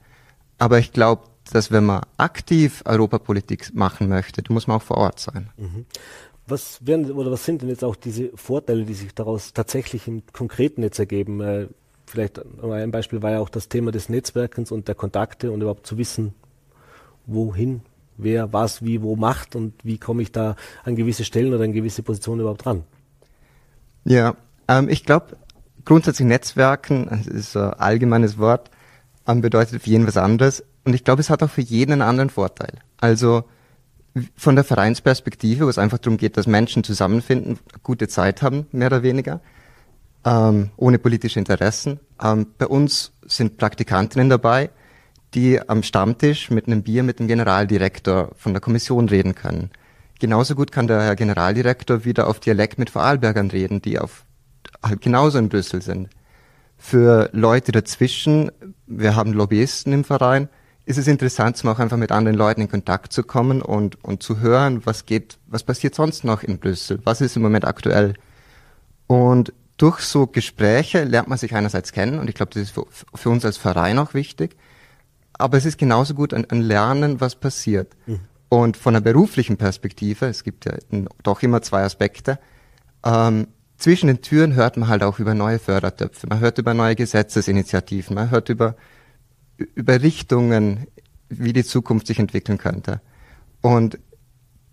aber ich glaube, dass wenn man aktiv Europapolitik machen möchte, dann muss man auch vor Ort sein. Mhm.
Was werden oder was sind denn jetzt auch diese Vorteile, die sich daraus tatsächlich im Konkreten jetzt ergeben? Äh, vielleicht ein Beispiel war ja auch das Thema des Netzwerkens und der Kontakte und überhaupt zu wissen, wohin, wer was wie wo macht und wie komme ich da an gewisse Stellen oder an gewisse Positionen überhaupt ran.
Ja, ähm, ich glaube, grundsätzlich Netzwerken, das ist ein allgemeines Wort, ähm, bedeutet für jeden was anderes. Und ich glaube, es hat auch für jeden einen anderen Vorteil. Also von der Vereinsperspektive, wo es einfach darum geht, dass Menschen zusammenfinden, gute Zeit haben, mehr oder weniger, ähm, ohne politische Interessen. Ähm, bei uns sind Praktikantinnen dabei, die am Stammtisch mit einem Bier mit dem Generaldirektor von der Kommission reden können. Genauso gut kann der Herr Generaldirektor wieder auf Dialekt mit Vorarlbergern reden, die auf, halt genauso in Brüssel sind. Für Leute dazwischen, wir haben Lobbyisten im Verein, ist es interessant, auch einfach mit anderen Leuten in Kontakt zu kommen und, und zu hören, was geht, was passiert sonst noch in Brüssel, was ist im Moment aktuell. Und durch so Gespräche lernt man sich einerseits kennen und ich glaube, das ist für, für uns als Verein auch wichtig aber es ist genauso gut ein, ein Lernen, was passiert. Mhm. Und von der beruflichen Perspektive, es gibt ja doch immer zwei Aspekte, ähm, zwischen den Türen hört man halt auch über neue Fördertöpfe, man hört über neue Gesetzesinitiativen, man hört über, über Richtungen, wie die Zukunft sich entwickeln könnte. Und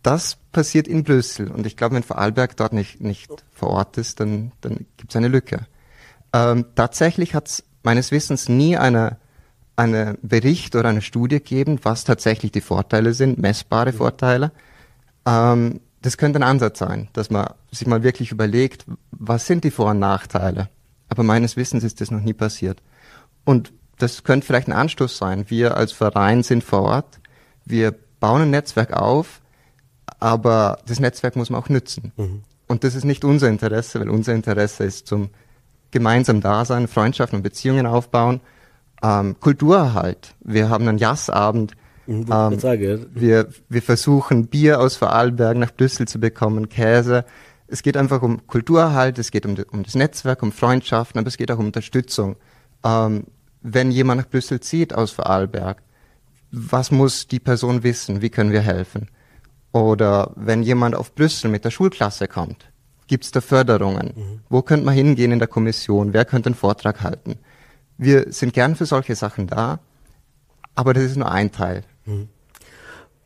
das passiert in Brüssel. Und ich glaube, wenn Vorarlberg dort nicht, nicht vor Ort ist, dann, dann gibt es eine Lücke. Ähm, tatsächlich hat es meines Wissens nie eine einen Bericht oder eine Studie geben, was tatsächlich die Vorteile sind, messbare mhm. Vorteile. Ähm, das könnte ein Ansatz sein, dass man sich mal wirklich überlegt, was sind die Vor- und Nachteile. Aber meines Wissens ist das noch nie passiert. Und das könnte vielleicht ein Anstoß sein. Wir als Verein sind vor Ort, wir bauen ein Netzwerk auf, aber das Netzwerk muss man auch nützen. Mhm. Und das ist nicht unser Interesse, weil unser Interesse ist zum gemeinsam Dasein, Freundschaften und Beziehungen aufbauen ähm, Kulturerhalt. Wir haben einen Jazzabend. Mhm, ähm, sage, wir, wir versuchen Bier aus Vorarlberg nach Brüssel zu bekommen, Käse. Es geht einfach um Kulturerhalt, es geht um, um das Netzwerk, um Freundschaften, aber es geht auch um Unterstützung. Ähm, wenn jemand nach Brüssel zieht aus Vorarlberg, was muss die Person wissen? Wie können wir helfen? Oder wenn jemand auf Brüssel mit der Schulklasse kommt, gibt es da Förderungen? Mhm. Wo könnte man hingehen in der Kommission? Wer könnte einen Vortrag halten? wir sind gern für solche Sachen da, aber das ist nur ein Teil. Mhm.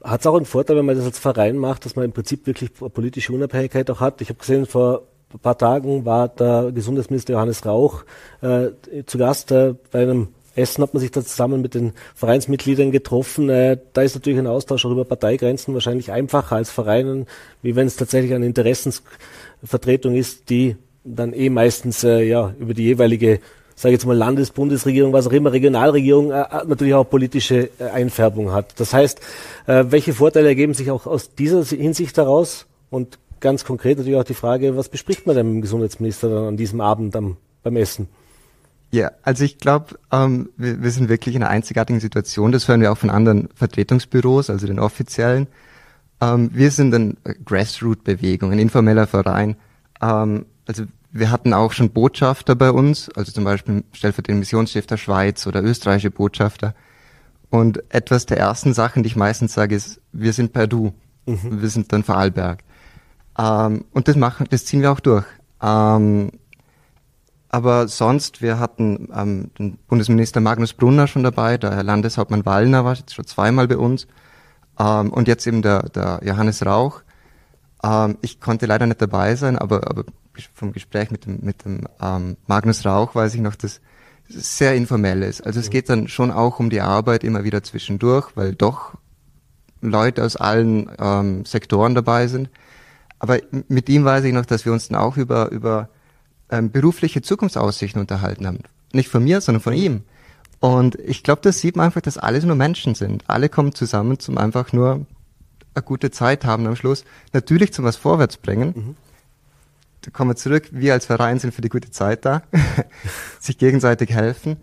Hat es auch einen Vorteil, wenn man das als Verein macht, dass man im Prinzip wirklich politische Unabhängigkeit auch hat? Ich habe gesehen, vor paar Tagen war der Gesundheitsminister Johannes Rauch äh, zu Gast äh, bei einem Essen hat man sich da zusammen mit den Vereinsmitgliedern getroffen. Äh, da ist natürlich ein Austausch auch über Parteigrenzen wahrscheinlich einfacher als Vereinen, wie wenn es tatsächlich eine Interessensvertretung ist, die dann eh meistens äh, ja über die jeweilige sage jetzt mal Landes-, Bundesregierung, was auch immer, Regionalregierung äh, natürlich auch politische Einfärbung hat. Das heißt, welche Vorteile ergeben sich auch aus dieser Hinsicht daraus? Und ganz konkret natürlich auch die Frage, was bespricht man denn mit dem Gesundheitsminister dann an diesem Abend am, beim Essen?
Ja, also ich glaube, ähm, wir, wir sind wirklich in einer einzigartigen Situation. Das hören wir auch von anderen Vertretungsbüros, also den offiziellen. Ähm, wir sind eine Grassroot-Bewegung, ein informeller Verein. Ähm, also wir hatten auch schon Botschafter bei uns, also zum Beispiel stellvertretende Missionsstifter Schweiz oder österreichische Botschafter. Und etwas der ersten Sachen, die ich meistens sage, ist, wir sind per Du. Mhm. Wir sind dann Vorarlberg. Ähm, und das machen, das ziehen wir auch durch. Ähm, aber sonst, wir hatten ähm, den Bundesminister Magnus Brunner schon dabei, der Herr Landeshauptmann Wallner war jetzt schon zweimal bei uns. Ähm, und jetzt eben der, der Johannes Rauch. Ähm, ich konnte leider nicht dabei sein, aber, aber vom Gespräch mit dem, mit dem ähm, Magnus Rauch weiß ich noch, dass sehr informell ist. Also es geht dann schon auch um die Arbeit immer wieder zwischendurch, weil doch Leute aus allen ähm, Sektoren dabei sind. Aber mit ihm weiß ich noch, dass wir uns dann auch über, über ähm, berufliche Zukunftsaussichten unterhalten haben. Nicht von mir, sondern von ihm. Und ich glaube, das sieht man einfach, dass alles nur Menschen sind. Alle kommen zusammen zum einfach nur eine gute Zeit haben am Schluss. Natürlich zum was vorwärts bringen. Mhm. Da kommen wir zurück. Wir als Verein sind für die gute Zeit da. sich gegenseitig helfen.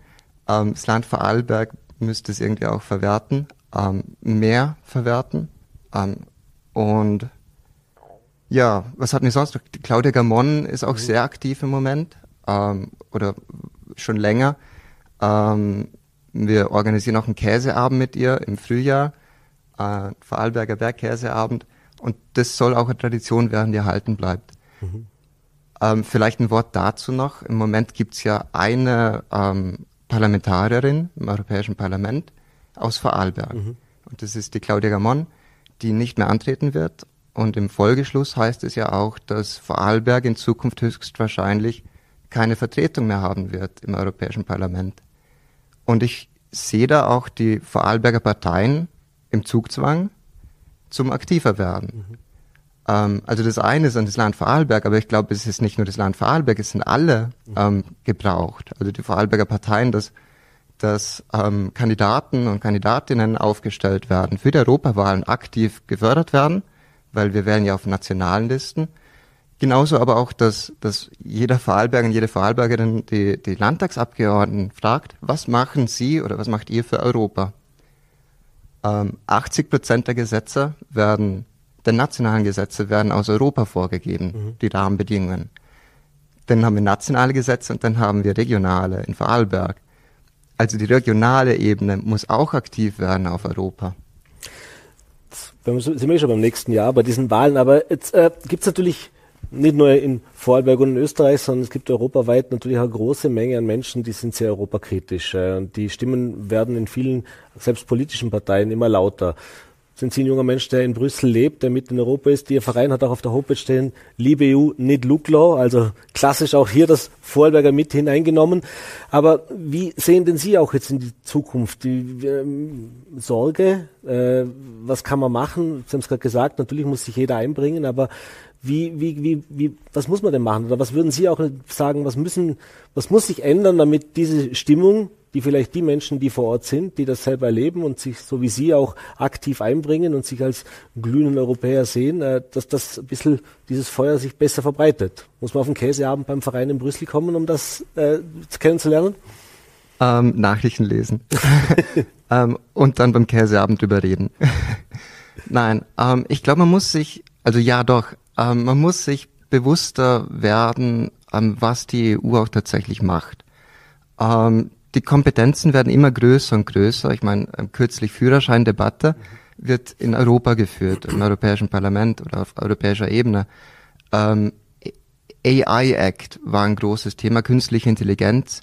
Ähm, das Land Vorarlberg müsste es irgendwie auch verwerten. Ähm, mehr verwerten. Ähm, und ja, was hatten wir sonst noch? Claudia Gamon ist auch mhm. sehr aktiv im Moment ähm, oder schon länger. Ähm, wir organisieren auch einen Käseabend mit ihr im Frühjahr, äh, Vorarlberger Bergkäseabend. Und das soll auch eine Tradition werden, die erhalten bleibt. Mhm. Ähm, vielleicht ein Wort dazu noch. Im Moment gibt's ja eine ähm, Parlamentarierin im Europäischen Parlament aus Vorarlberg. Mhm. Und das ist die Claudia Gamon, die nicht mehr antreten wird und im Folgeschluss heißt es ja auch, dass Vorarlberg in Zukunft höchstwahrscheinlich keine Vertretung mehr haben wird im Europäischen Parlament. Und ich sehe da auch die Vorarlberger Parteien im Zugzwang zum aktiver werden. Mhm. Ähm, also das eine ist dann das Land Vorarlberg, aber ich glaube, es ist nicht nur das Land Vorarlberg, es sind alle mhm. ähm, gebraucht. Also die Vorarlberger Parteien, dass, dass ähm, Kandidaten und Kandidatinnen aufgestellt werden, für die Europawahlen aktiv gefördert werden – weil wir wählen ja auf nationalen Listen. Genauso aber auch, dass, dass jeder Vorarlberger und jede Vorarlbergerin die, die Landtagsabgeordneten fragt, was machen Sie oder was macht ihr für Europa? Ähm, 80 Prozent der Gesetze werden, der nationalen Gesetze werden aus Europa vorgegeben, mhm. die Rahmenbedingungen. Dann haben wir nationale Gesetze und dann haben wir regionale in Vorarlberg. Also die regionale Ebene muss auch aktiv werden auf Europa
sind wir schon beim nächsten Jahr bei diesen Wahlen, aber jetzt äh, gibt es natürlich nicht nur in Vorarlberg und in Österreich, sondern es gibt europaweit natürlich eine große Menge an Menschen, die sind sehr europakritisch. Äh, und die Stimmen werden in vielen, selbst politischen Parteien, immer lauter sind Sie ein junger Mensch, der in Brüssel lebt, der mitten in Europa ist. Ihr Verein hat auch auf der Homepage stehen, liebe EU, nicht Luglau, also klassisch auch hier das Vorarlberger mit hineingenommen. Aber wie sehen denn Sie auch jetzt in die Zukunft? Die ähm, Sorge, äh, was kann man machen? Sie haben es gerade gesagt, natürlich muss sich jeder einbringen, aber wie, wie, wie, wie, was muss man denn machen? Oder was würden Sie auch sagen, was müssen, was muss sich ändern, damit diese Stimmung die vielleicht die Menschen, die vor Ort sind, die das selber erleben und sich so wie Sie auch aktiv einbringen und sich als glühenden Europäer sehen, äh, dass das ein bisschen dieses Feuer sich besser verbreitet. Muss man auf den Käseabend beim Verein in Brüssel kommen, um das äh, kennenzulernen?
Ähm, Nachrichten lesen. ähm, und dann beim Käseabend drüber reden. Nein, ähm, ich glaube, man muss sich, also ja doch, ähm, man muss sich bewusster werden, ähm, was die EU auch tatsächlich macht. Ähm, die Kompetenzen werden immer größer und größer. Ich meine, ähm, kürzlich Führerscheindebatte wird in Europa geführt, im Europäischen Parlament oder auf europäischer Ebene. Ähm, AI Act war ein großes Thema, künstliche Intelligenz.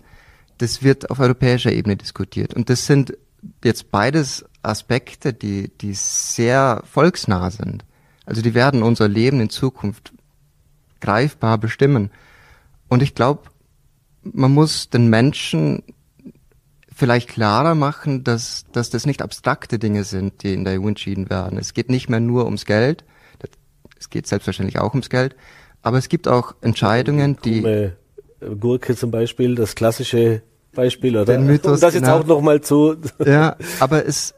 Das wird auf europäischer Ebene diskutiert. Und das sind jetzt beides Aspekte, die, die sehr volksnah sind. Also die werden unser Leben in Zukunft greifbar bestimmen. Und ich glaube, man muss den Menschen vielleicht klarer machen, dass, dass das nicht abstrakte Dinge sind, die in der EU entschieden werden. Es geht nicht mehr nur ums Geld, es geht selbstverständlich auch ums Geld, aber es gibt auch Entscheidungen, die...
Krumme Gurke zum Beispiel, das klassische Beispiel, oder?
Den Mythos,
um das jetzt genau. auch nochmal zu...
Ja, aber es,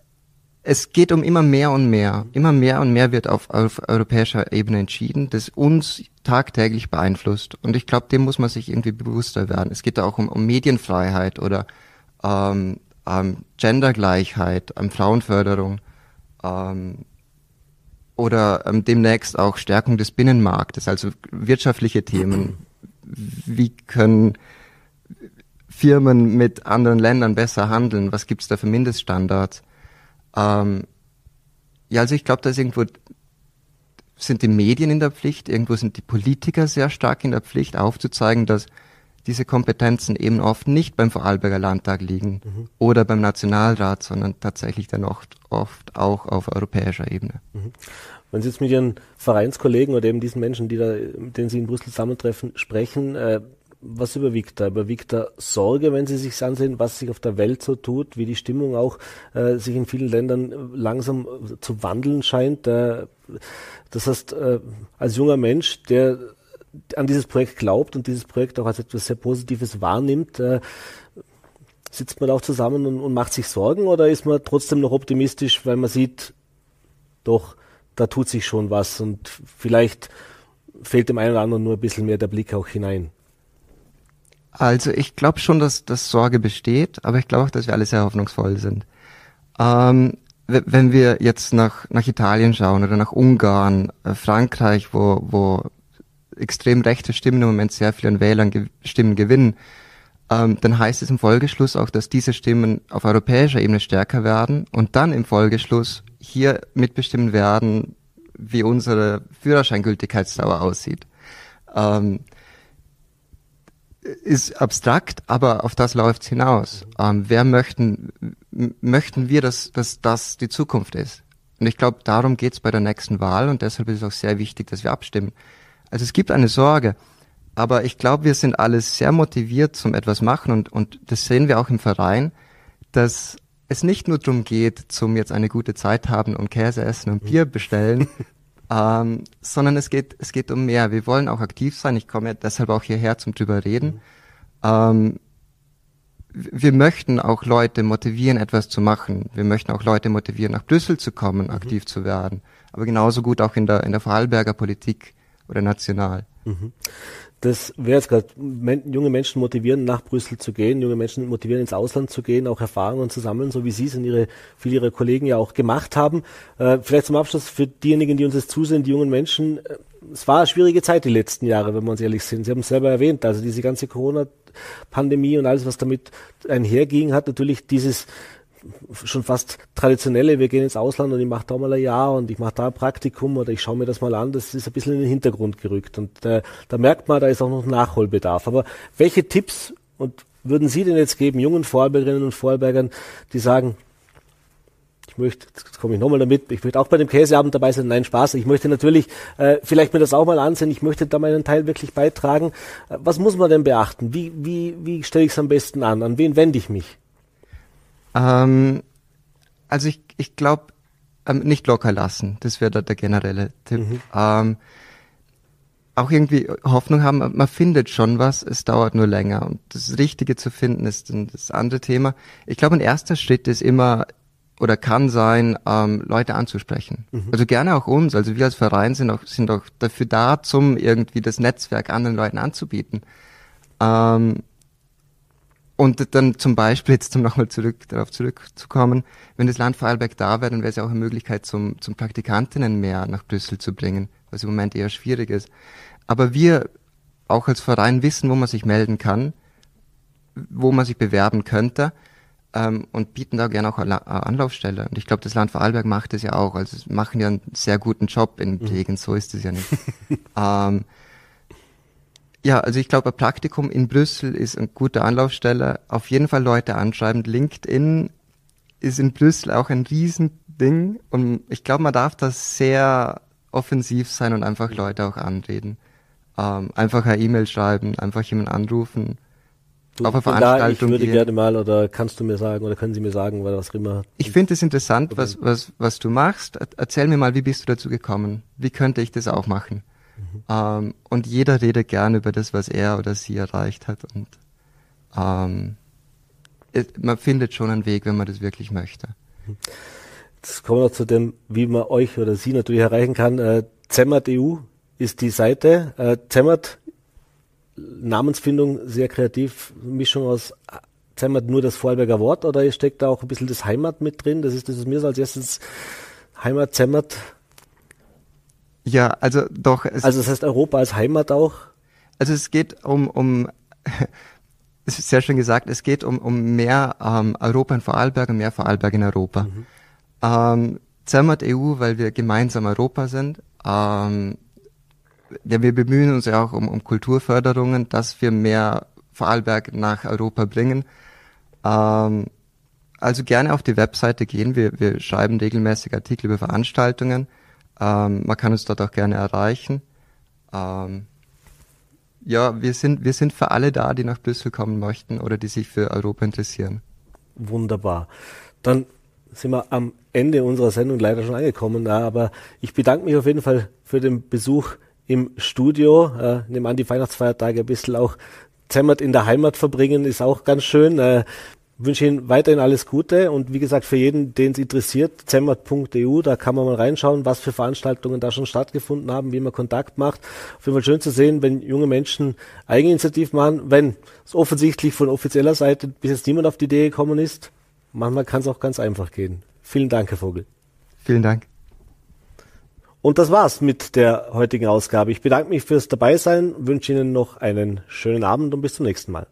es geht um immer mehr und mehr. Immer mehr und mehr wird auf, auf europäischer Ebene entschieden, das uns tagtäglich beeinflusst. Und ich glaube, dem muss man sich irgendwie bewusster werden. Es geht auch um, um Medienfreiheit oder ähm, ähm, Gendergleichheit, ähm, Frauenförderung ähm, oder ähm, demnächst auch Stärkung des Binnenmarktes, also wirtschaftliche Themen. Wie können Firmen mit anderen Ländern besser handeln? Was gibt's da für Mindeststandards? Ähm, ja, also ich glaube, da ist irgendwo sind die Medien in der Pflicht, irgendwo sind die Politiker sehr stark in der Pflicht, aufzuzeigen, dass diese Kompetenzen eben oft nicht beim Vorarlberger Landtag liegen mhm. oder beim Nationalrat, sondern tatsächlich dann oft, oft auch auf europäischer Ebene. Mhm.
Wenn Sie jetzt mit Ihren Vereinskollegen oder eben diesen Menschen, die da, mit denen Sie in Brüssel zusammentreffen, sprechen, äh, was überwiegt da? Überwiegt da Sorge, wenn Sie sich ansehen, was sich auf der Welt so tut, wie die Stimmung auch äh, sich in vielen Ländern langsam zu wandeln scheint? Äh, das heißt, äh, als junger Mensch, der an dieses Projekt glaubt und dieses Projekt auch als etwas sehr Positives wahrnimmt, äh, sitzt man auch zusammen und, und macht sich Sorgen oder ist man trotzdem noch optimistisch, weil man sieht, doch, da tut sich schon was und vielleicht fehlt dem einen oder anderen nur ein bisschen mehr der Blick auch hinein.
Also ich glaube schon, dass, dass Sorge besteht, aber ich glaube auch, dass wir alle sehr hoffnungsvoll sind. Ähm, wenn wir jetzt nach, nach Italien schauen oder nach Ungarn, äh, Frankreich, wo, wo extrem rechte Stimmen im Moment sehr viel an Wählern ge Stimmen gewinnen, ähm, dann heißt es im Folgeschluss auch, dass diese Stimmen auf europäischer Ebene stärker werden und dann im Folgeschluss hier mitbestimmen werden, wie unsere Führerscheingültigkeitsdauer aussieht. Ähm, ist abstrakt, aber auf das läuft's hinaus. Ähm, wer möchten, möchten wir, dass, dass das die Zukunft ist? Und ich glaube, darum geht's bei der nächsten Wahl und deshalb ist es auch sehr wichtig, dass wir abstimmen. Also es gibt eine Sorge, aber ich glaube, wir sind alle sehr motiviert zum etwas machen und, und das sehen wir auch im Verein, dass es nicht nur darum geht, zum jetzt eine gute Zeit haben und Käse essen und Bier bestellen, ähm, sondern es geht, es geht um mehr. Wir wollen auch aktiv sein. Ich komme deshalb auch hierher zum drüber reden. Ähm, wir möchten auch Leute motivieren, etwas zu machen. Wir möchten auch Leute motivieren, nach Brüssel zu kommen, mhm. aktiv zu werden. Aber genauso gut auch in der, in der Vorarlberger Politik oder national. Mhm
das wäre jetzt gerade, junge Menschen motivieren, nach Brüssel zu gehen, junge Menschen motivieren, ins Ausland zu gehen, auch Erfahrungen zu sammeln, so wie Sie es und ihre, viele Ihrer Kollegen ja auch gemacht haben. Äh, vielleicht zum Abschluss für diejenigen, die uns jetzt zusehen, die jungen Menschen, äh, es war eine schwierige Zeit die letzten Jahre, wenn wir uns ehrlich sind. Sie haben es selber erwähnt, also diese ganze Corona-Pandemie und alles, was damit einherging, hat natürlich dieses schon fast traditionelle, wir gehen ins Ausland und ich mache da mal ein Jahr und ich mache da ein Praktikum oder ich schaue mir das mal an, das ist ein bisschen in den Hintergrund gerückt. Und äh, da merkt man, da ist auch noch Nachholbedarf. Aber welche Tipps und würden Sie denn jetzt geben, jungen Vorarlbergerinnen und Vorarlbergern, die sagen, ich möchte, jetzt komme ich nochmal damit, ich möchte auch bei dem Käseabend dabei sein, nein, Spaß, ich möchte natürlich äh, vielleicht mir das auch mal ansehen, ich möchte da meinen Teil wirklich beitragen. Äh, was muss man denn beachten? Wie, wie, wie stelle ich es am besten an? An wen wende ich mich?
Ähm, also ich, ich glaube, ähm, nicht locker lassen, das wäre der, der generelle Tipp. Mhm. Ähm, auch irgendwie Hoffnung haben, man findet schon was, es dauert nur länger. Und das Richtige zu finden ist dann das andere Thema. Ich glaube, ein erster Schritt ist immer oder kann sein, ähm, Leute anzusprechen. Mhm. Also gerne auch uns. Also wir als Verein sind auch, sind auch dafür da, zum irgendwie das Netzwerk anderen Leuten anzubieten. Ähm, und dann zum Beispiel, jetzt um nochmal zurück, darauf zurückzukommen, wenn das Land Vorarlberg da wäre, dann wäre es ja auch eine Möglichkeit, zum, zum Praktikantinnen mehr nach Brüssel zu bringen, was im Moment eher schwierig ist. Aber wir auch als Verein wissen, wo man sich melden kann, wo man sich bewerben könnte ähm, und bieten da gerne auch eine Anlaufstelle. Und ich glaube, das Land Vorarlberg macht es ja auch. Also machen ja einen sehr guten Job in Pflegen, mhm. so ist es ja nicht. ähm, ja, also ich glaube, ein Praktikum in Brüssel ist eine gute Anlaufstelle. Auf jeden Fall Leute anschreiben. LinkedIn ist in Brüssel auch ein Riesending und ich glaube, man darf da sehr offensiv sein und einfach Leute auch anreden. Ähm, einfach eine E-Mail schreiben, einfach jemanden anrufen.
Du, auf eine Veranstaltung. Da, ich würde gerne mal, oder kannst du mir sagen, oder können Sie mir sagen, was immer.
Ich finde es interessant, was, was, was du machst. Erzähl mir mal, wie bist du dazu gekommen? Wie könnte ich das auch machen? Mhm. Ähm, und jeder redet gerne über das, was er oder sie erreicht hat. Und ähm, es, man findet schon einen Weg, wenn man das wirklich möchte.
Jetzt kommen wir noch zu dem, wie man euch oder sie natürlich erreichen kann. Äh, Zemmert.eu ist die Seite. Äh, Zemmert, Namensfindung sehr kreativ, Mischung aus Zemmert nur das Vorarlberger Wort oder steckt da auch ein bisschen das Heimat mit drin? Das ist das, was mir als erstes Heimat Zemmert
ja, also doch.
also das heißt Europa als Heimat auch?
Also es geht um, um es ist sehr schön gesagt, es geht um, um mehr ähm, Europa in Vorarlberg und mehr Vorarlberg in Europa. Mhm. Ähm, Zermatt EU, weil wir gemeinsam Europa sind. Ähm, ja, wir bemühen uns ja auch um, um Kulturförderungen, dass wir mehr Vorarlberg nach Europa bringen. Ähm, also gerne auf die Webseite gehen. Wir, wir schreiben regelmäßig Artikel über Veranstaltungen. Ähm, man kann uns dort auch gerne erreichen. Ähm, ja, wir sind, wir sind für alle da, die nach Brüssel kommen möchten oder die sich für Europa interessieren.
Wunderbar. Dann sind wir am Ende unserer Sendung leider schon angekommen, aber ich bedanke mich auf jeden Fall für den Besuch im Studio. Äh, nehme an, die Weihnachtsfeiertage ein bisschen auch Zemmert in der Heimat verbringen, ist auch ganz schön. Äh, wünsche Ihnen weiterhin alles Gute und wie gesagt, für jeden, den es interessiert, zemmert.eu, da kann man mal reinschauen, was für Veranstaltungen da schon stattgefunden haben, wie man Kontakt macht. Auf jeden Fall schön zu sehen, wenn junge Menschen Eigeninitiativ machen, wenn es offensichtlich von offizieller Seite bis jetzt niemand auf die Idee gekommen ist. Manchmal kann es auch ganz einfach gehen. Vielen Dank, Herr Vogel.
Vielen Dank.
Und das war's mit der heutigen Ausgabe. Ich bedanke mich fürs Dabeisein, wünsche Ihnen noch einen schönen Abend und bis zum nächsten Mal.